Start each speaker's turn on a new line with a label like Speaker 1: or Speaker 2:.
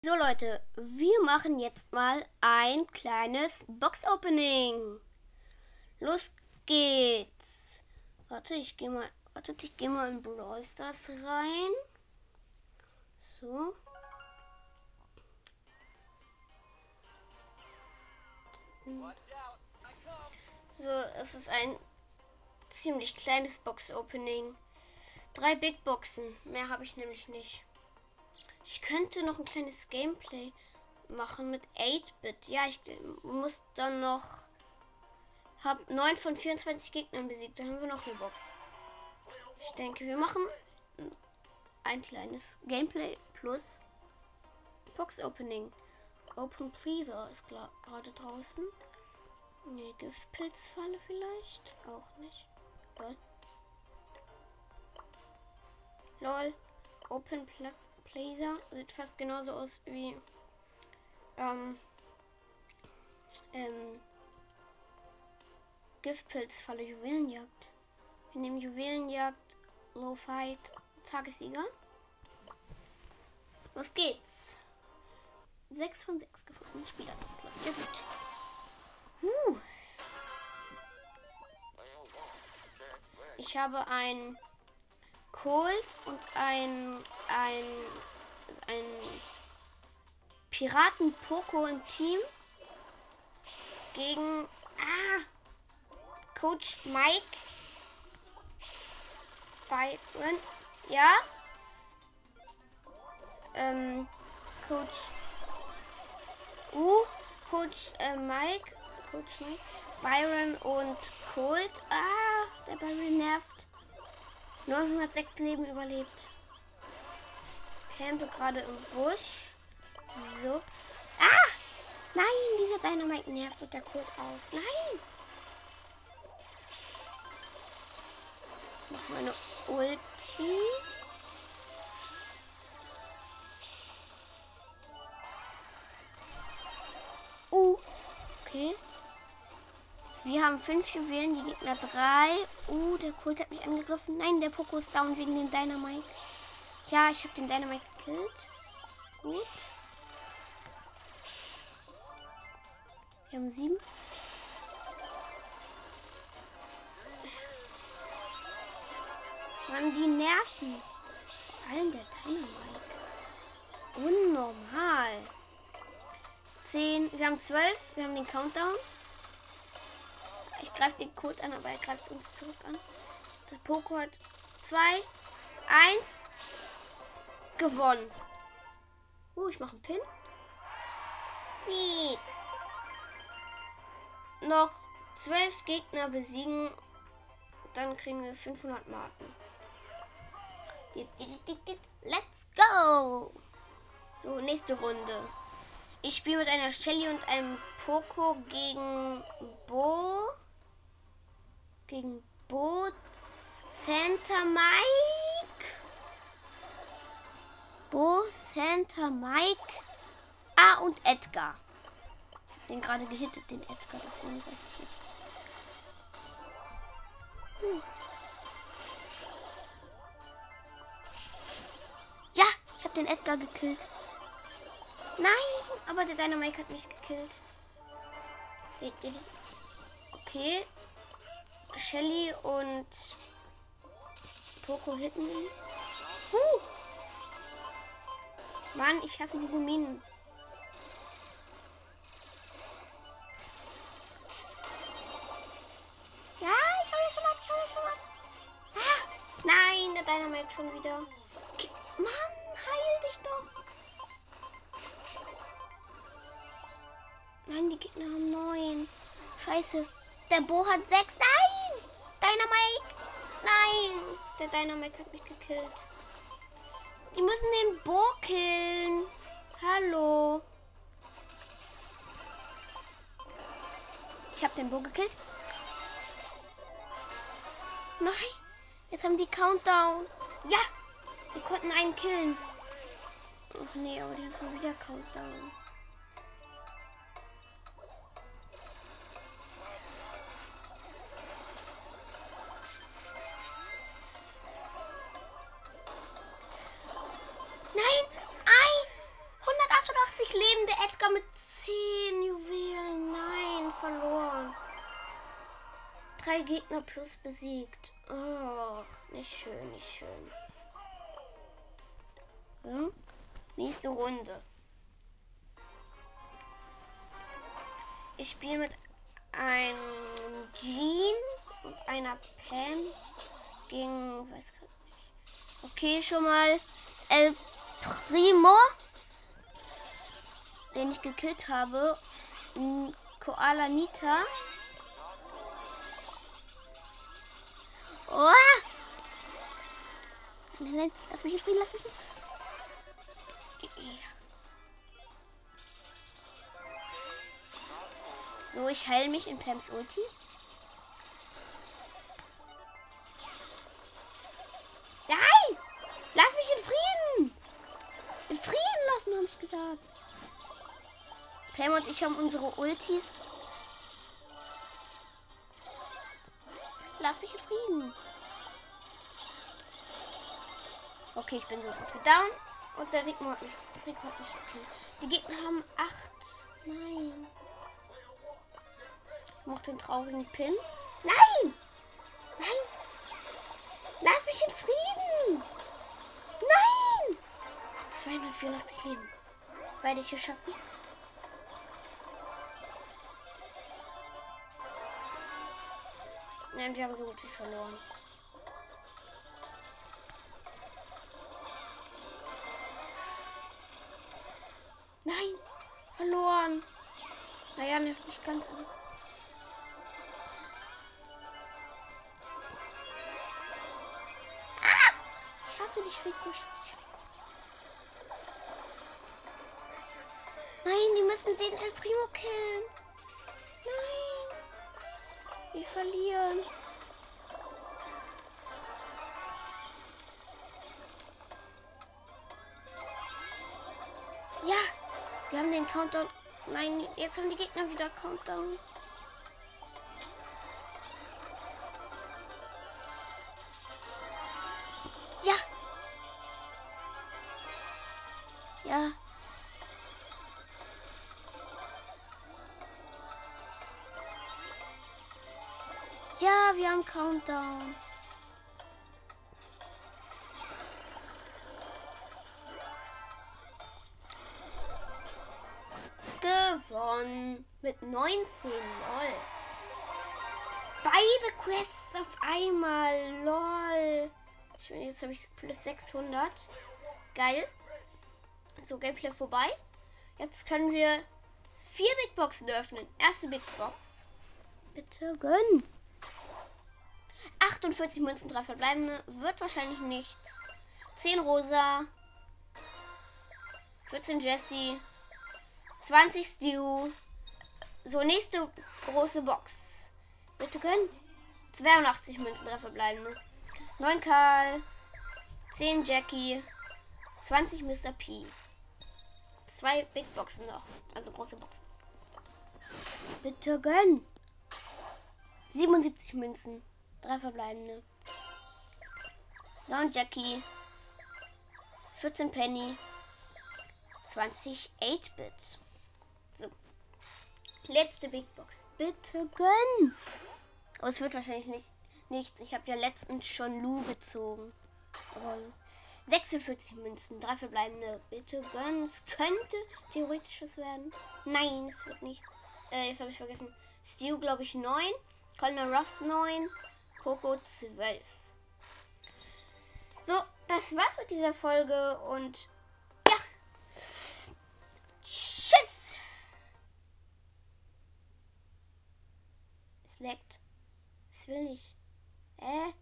Speaker 1: So Leute, wir machen jetzt mal ein kleines Box-Opening. Los geht's. Warte, ich gehe mal, warte, ich gehe mal in Brawl Stars rein. So. So, es ist ein ziemlich kleines Box-Opening. Drei Big Boxen. Mehr habe ich nämlich nicht. Ich könnte noch ein kleines Gameplay machen mit 8-Bit. Ja, ich muss dann noch. Hab 9 von 24 Gegnern besiegt. Dann haben wir noch eine Box. Ich denke, wir machen ein kleines Gameplay plus Box Opening. Open Pleaser ist gerade draußen. Ne, Giftpilzfalle vielleicht? Auch nicht. Lol. Lol. Open Pla Blazer. Sieht fast genauso aus wie ähm, ähm, Giftpilzfalle Juwelenjagd. Wir nehmen Juwelenjagd, Low Fight, Tagessieger. Los geht's. 6 von 6 gefunden. Spieler, das läuft ja gut. Huh. Ich habe ein Colt und ein, ein, ein Piraten Poco im Team gegen ah, Coach Mike Byron. Ja. Ähm, Coach U, Coach äh, Mike, Coach Mike, Byron und Colt. Ah, der Byron nervt. 906 Leben überlebt. Campe gerade im Busch. So. Ah! Nein, dieser Dynamite nervt und der Colt auch. Nein! Mach meine Ulti. Uh, okay. Wir haben fünf Juwelen, die Gegner drei. Uh, der Kult hat mich angegriffen. Nein, der Poco ist down wegen dem Dynamite. Ja, ich habe den Dynamite gekillt. Gut. Wir haben sieben. Mann, die nerven. Vor allem der Dynamite. Unnormal. Zehn. Wir haben zwölf. Wir haben den Countdown. Ich greife den Code an, aber er greift uns zurück an. Der Poco hat 2, 1, gewonnen. Uh, ich mache einen Pin. Sieg. Noch 12 Gegner besiegen. Dann kriegen wir 500 Marken. Let's go! So, nächste Runde. Ich spiele mit einer Shelly und einem Poco gegen Bo gegen Bo Santa Mike. Bo Santa Mike. Ah, und Edgar. Den gerade gehittet, den Edgar. Deswegen weiß ich jetzt. Hm. Ja, ich habe den Edgar gekillt. Nein, aber der Dynamite hat mich gekillt. Okay, Shelly und Poco hitten ihn. Huh. Mann, ich hasse diese Minen. Ja, ich hau schon ab, ich hau schon ab. Ah, nein, der Dynamite schon wieder. Mann, heil dich doch. Nein, die Gegner haben neun. Scheiße. Der Bo hat sechs. Nein! Dynamite! Nein! Der Dynamite hat mich gekillt. Die müssen den Bo killen. Hallo. Ich habe den Bo gekillt. Nein. Jetzt haben die Countdown. Ja. Wir konnten einen killen. Ach nee, aber die haben schon wieder Countdown. Edgar mit 10 Juwelen. Nein, verloren. Drei Gegner plus besiegt. Och, nicht schön, nicht schön. Hm? Nächste Runde. Ich spiele mit einem Jean und einer Pam gegen, weiß gar nicht. Okay, schon mal El Primo, den ich gekillt habe. Koala Nita. Oh! Nein, nein, lass mich in lass mich in So, ich heile mich in Pams Ulti. Pam und ich haben unsere Ultis. Lass mich in Frieden. Okay, ich bin so gut down. Und der Rico hat mich, Rico hat mich gekillt. Die Gegner haben acht. Nein. Mach den traurigen Pin. Nein! Nein! Lass mich in Frieden! Nein! 284 Leben. Werde ich es schaffen? Nein, wir haben so gut wie verloren. Nein, verloren. Naja, nicht ganz. hasse dich, Rico. Ich hasse dich, Rico. Nein, die müssen den El Primo killen. Nein. Wir verlieren. Ja, wir haben den Countdown. Nein, jetzt haben die Gegner wieder Countdown. Ja. Ja, wir haben Countdown. Gewonnen. Mit 19. Lol. Beide Quests auf einmal. Lol. Ich meine, jetzt habe ich plus 600. Geil. So, Gameplay vorbei. Jetzt können wir vier Big Boxen öffnen. Erste Big Box. Bitte gönn. 48 Münzen, drei verbleibende. Wird wahrscheinlich nichts. 10 Rosa. 14 Jesse. 20 Stew. So, nächste große Box. Bitte gönn. 82 Münzen, drei verbleibende. 9 Karl. 10 Jackie. 20 Mr. P zwei Big Boxen noch. Also große Boxen. Bitte gönn. 77 Münzen. Drei verbleibende. und Jackie. 14 Penny. 20 8-Bit. So. Letzte Big Box. Bitte gönn. Oh, es wird wahrscheinlich nicht, nichts. Ich habe ja letztens schon Lu gezogen. Aber 46 Münzen, drei verbleibende. Bitte gönn. Es könnte theoretisch was werden. Nein, es wird nicht. Äh, jetzt habe ich vergessen. Stu, glaube ich, 9. Colonel Ruffs 9. Coco 12. So, das war's mit dieser Folge und ja. Tschüss. Es leckt. Es will nicht. Äh?